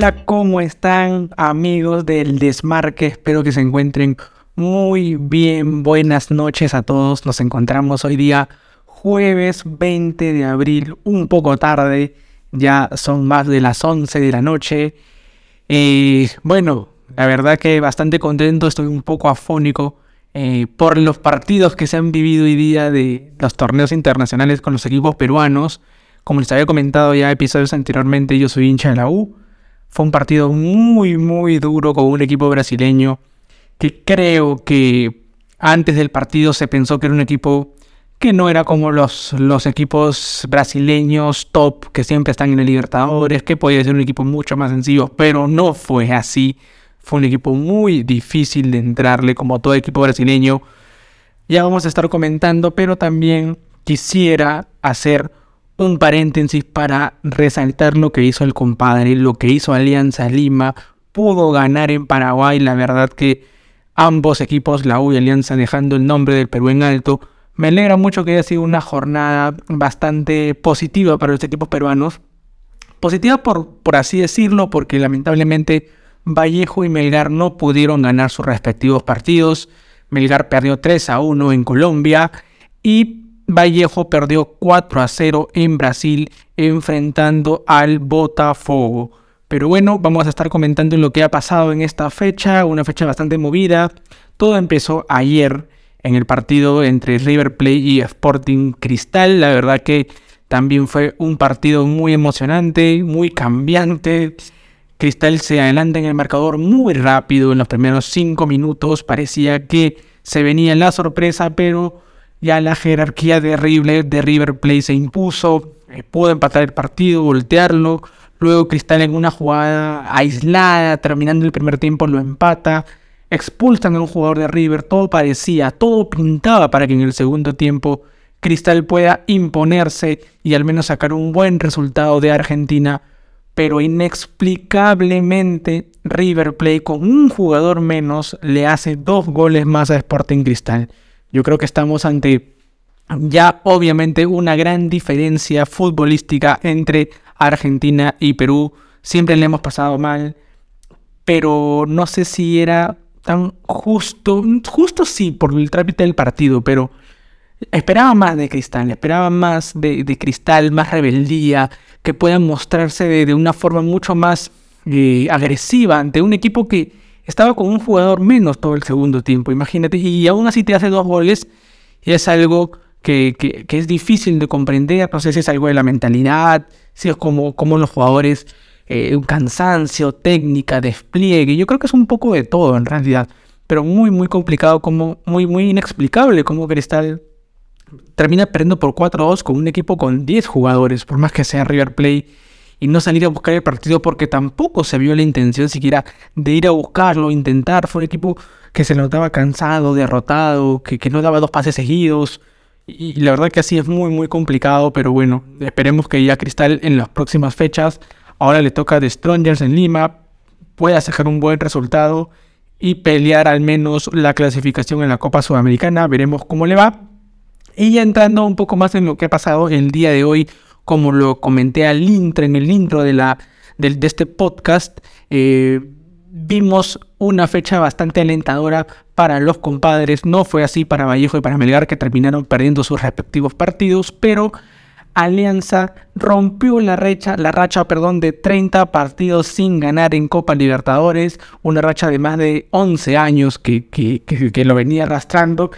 Hola, ¿cómo están amigos del Desmarque? Espero que se encuentren muy bien. Buenas noches a todos. Nos encontramos hoy día jueves 20 de abril, un poco tarde. Ya son más de las 11 de la noche. Y bueno, la verdad que bastante contento, estoy un poco afónico eh, por los partidos que se han vivido hoy día de los torneos internacionales con los equipos peruanos. Como les había comentado ya episodios anteriormente, yo soy hincha de la U. Fue un partido muy, muy duro con un equipo brasileño que creo que antes del partido se pensó que era un equipo que no era como los, los equipos brasileños top que siempre están en el Libertadores, que podía ser un equipo mucho más sencillo, pero no fue así. Fue un equipo muy difícil de entrarle, como todo equipo brasileño. Ya vamos a estar comentando, pero también quisiera hacer un paréntesis para resaltar lo que hizo el compadre, lo que hizo Alianza Lima. Pudo ganar en Paraguay, la verdad que ambos equipos, la U y Alianza, dejando el nombre del Perú en alto. Me alegra mucho que haya sido una jornada bastante positiva para los equipos peruanos. Positiva por, por así decirlo, porque lamentablemente Vallejo y Melgar no pudieron ganar sus respectivos partidos. Melgar perdió 3 a 1 en Colombia y Vallejo perdió 4 a 0 en Brasil enfrentando al Botafogo. Pero bueno, vamos a estar comentando lo que ha pasado en esta fecha, una fecha bastante movida. Todo empezó ayer en el partido entre River Plate y Sporting Cristal. La verdad que también fue un partido muy emocionante, muy cambiante. Cristal se adelanta en el marcador muy rápido en los primeros 5 minutos. Parecía que se venía la sorpresa, pero ya la jerarquía de River, de River Plate se impuso, eh, pudo empatar el partido, voltearlo. Luego Cristal en una jugada aislada, terminando el primer tiempo, lo empata. Expulsan a un jugador de River. Todo parecía, todo pintaba para que en el segundo tiempo Cristal pueda imponerse y al menos sacar un buen resultado de Argentina. Pero inexplicablemente River Plate con un jugador menos le hace dos goles más a Sporting Cristal. Yo creo que estamos ante ya obviamente una gran diferencia futbolística entre Argentina y Perú. Siempre le hemos pasado mal, pero no sé si era tan justo, justo sí por el trámite del partido, pero esperaba más de Cristal, esperaba más de, Cristal, más rebeldía, que puedan mostrarse de, una forma mucho más eh, agresiva ante un equipo que estaba con un jugador menos todo el segundo tiempo, imagínate, y aún así te hace dos goles, y es algo que, es difícil de comprender, no sé si es algo de la mentalidad, si es como, como los jugadores, eh, un cansancio, técnica, despliegue, yo creo que es un poco de todo en realidad, pero muy, muy complicado, como muy, muy inexplicable como Cristal termina perdiendo por 4-2 con un equipo con 10 jugadores, por más que sea River Plate y no salir a buscar el partido porque tampoco se vio la intención siquiera de ir a buscarlo, intentar. Fue un equipo que se notaba cansado, derrotado, que, que no daba dos pases seguidos. Y, la verdad que así es muy, muy complicado, pero bueno, esperemos que ya Cristal en las próximas fechas, ahora le toca de Strongers en Lima, pueda sacar un buen resultado y pelear al menos la clasificación en la Copa Sudamericana. Veremos cómo le va. Y ya entrando un poco más en lo que ha pasado el día de hoy, como lo comenté al intro, en el intro de, la, de, este podcast, eh, vimos una fecha bastante alentadora para los compadres. No fue así para Vallejo y para Melgar, que terminaron perdiendo sus respectivos partidos, pero Alianza rompió la racha, la racha perdón, de 30 partidos sin ganar en Copa Libertadores, una racha de más de 11 años que, que, que lo venía arrastrando,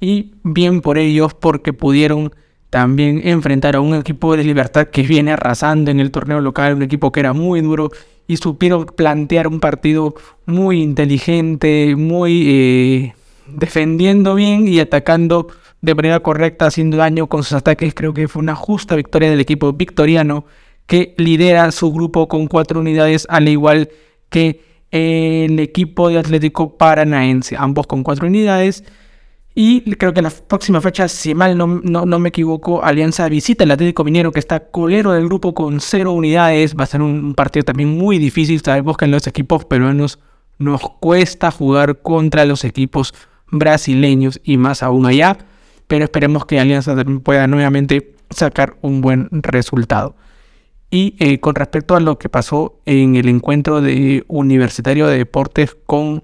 y bien por ellos porque pudieron también enfrentar a un equipo de Libertad que viene arrasando en el torneo local, un equipo que era muy duro y supieron plantear un partido muy inteligente, muy eh, defendiendo bien y atacando de manera correcta, haciendo daño con sus ataques. Creo que fue una justa victoria del equipo victoriano que lidera su grupo con cuatro unidades, al igual que el equipo de Atlético Paranaense, ambos con cuatro unidades. Y creo que la próxima fecha, si mal no, no, me equivoco, Alianza visita el Atlético Minero, que está colero del grupo con cero unidades. Va a ser un partido también muy difícil. Sabemos que en los equipos peruanos nos cuesta jugar contra los equipos brasileños y más aún allá. Pero esperemos que Alianza pueda nuevamente sacar un buen resultado. Y eh, con respecto a lo que pasó en el encuentro de Universitario de Deportes con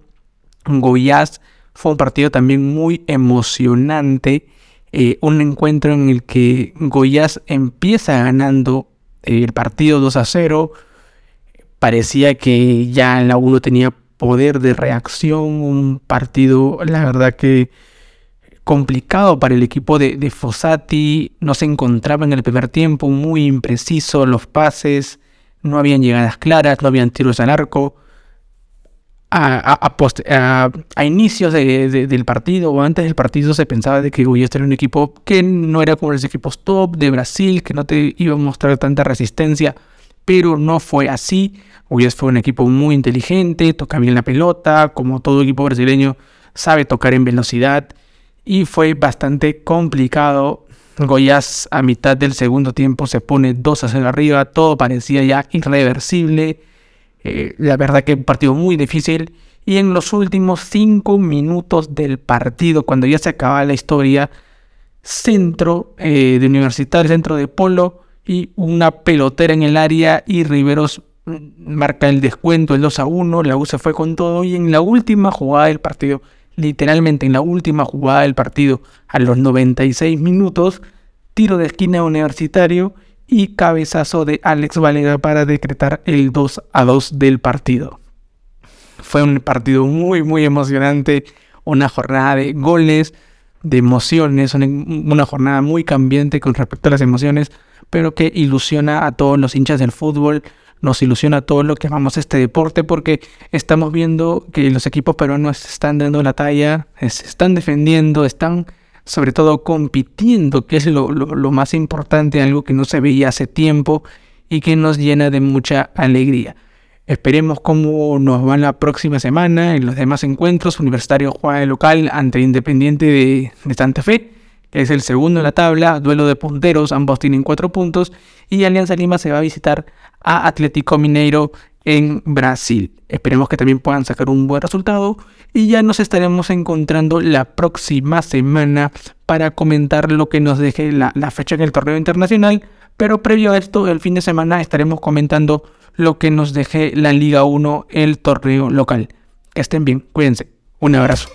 Goiás, fue un partido también muy emocionante. Eh, un encuentro en el que Goiás empieza ganando el partido 2 a 0. Parecía que ya la 1 tenía poder de reacción. Un partido, la verdad que complicado para el equipo de, de Fossati. No se encontraba en el primer tiempo, muy impreciso los pases, no habían llegadas claras, no habían tiros al arco. A, inicios del partido o antes del partido se pensaba de que Goiás era un equipo que no era como los equipos top de Brasil, que no te iba a mostrar tanta resistencia, pero no fue así. Goiás fue un equipo muy inteligente, toca bien la pelota, como todo equipo brasileño sabe tocar en velocidad y fue bastante complicado. Goyas a mitad del segundo tiempo se pone 2 a 0 arriba, todo parecía ya irreversible. Eh, la verdad que un partido muy difícil. Y en los últimos 5 minutos del partido, cuando ya se acaba la historia, centro eh, de Universitario, centro de Polo y una pelotera en el área y Riveros mm, marca el descuento, el 2 a 1, la U se fue con todo y en la última jugada del partido literalmente en la última jugada del partido, a los 96 minutos, tiro de esquina universitario y cabezazo de Alex Valera para decretar el 2 a 2 del partido. Fue un partido muy, muy emocionante, una jornada de goles, de emociones, una jornada muy cambiante con respecto a las emociones, pero que ilusiona a todos los hinchas del fútbol, nos ilusiona todo lo que amamos este deporte porque estamos viendo que los equipos peruanos están dando la talla, se están defendiendo, están sobre todo compitiendo, que es lo, más importante, algo que no se veía hace tiempo y que nos llena de mucha alegría. Esperemos cómo nos va la próxima semana en los demás encuentros. Universitario juega de local ante Independiente de, de Santa Fe, que es el segundo en la tabla, duelo de punteros, ambos tienen cuatro puntos, y Alianza Lima se va a visitar a Atlético Mineiro en Brasil. Esperemos que también puedan sacar un buen resultado y ya nos estaremos encontrando la próxima semana para comentar lo que nos deje la, fecha en el torneo internacional. Pero previo a esto, el fin de semana estaremos comentando lo que nos deje la Liga 1, el torneo local. Que estén bien, cuídense. Un abrazo.